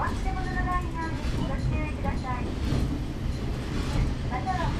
お忘れ物のない範囲にご注意ください。または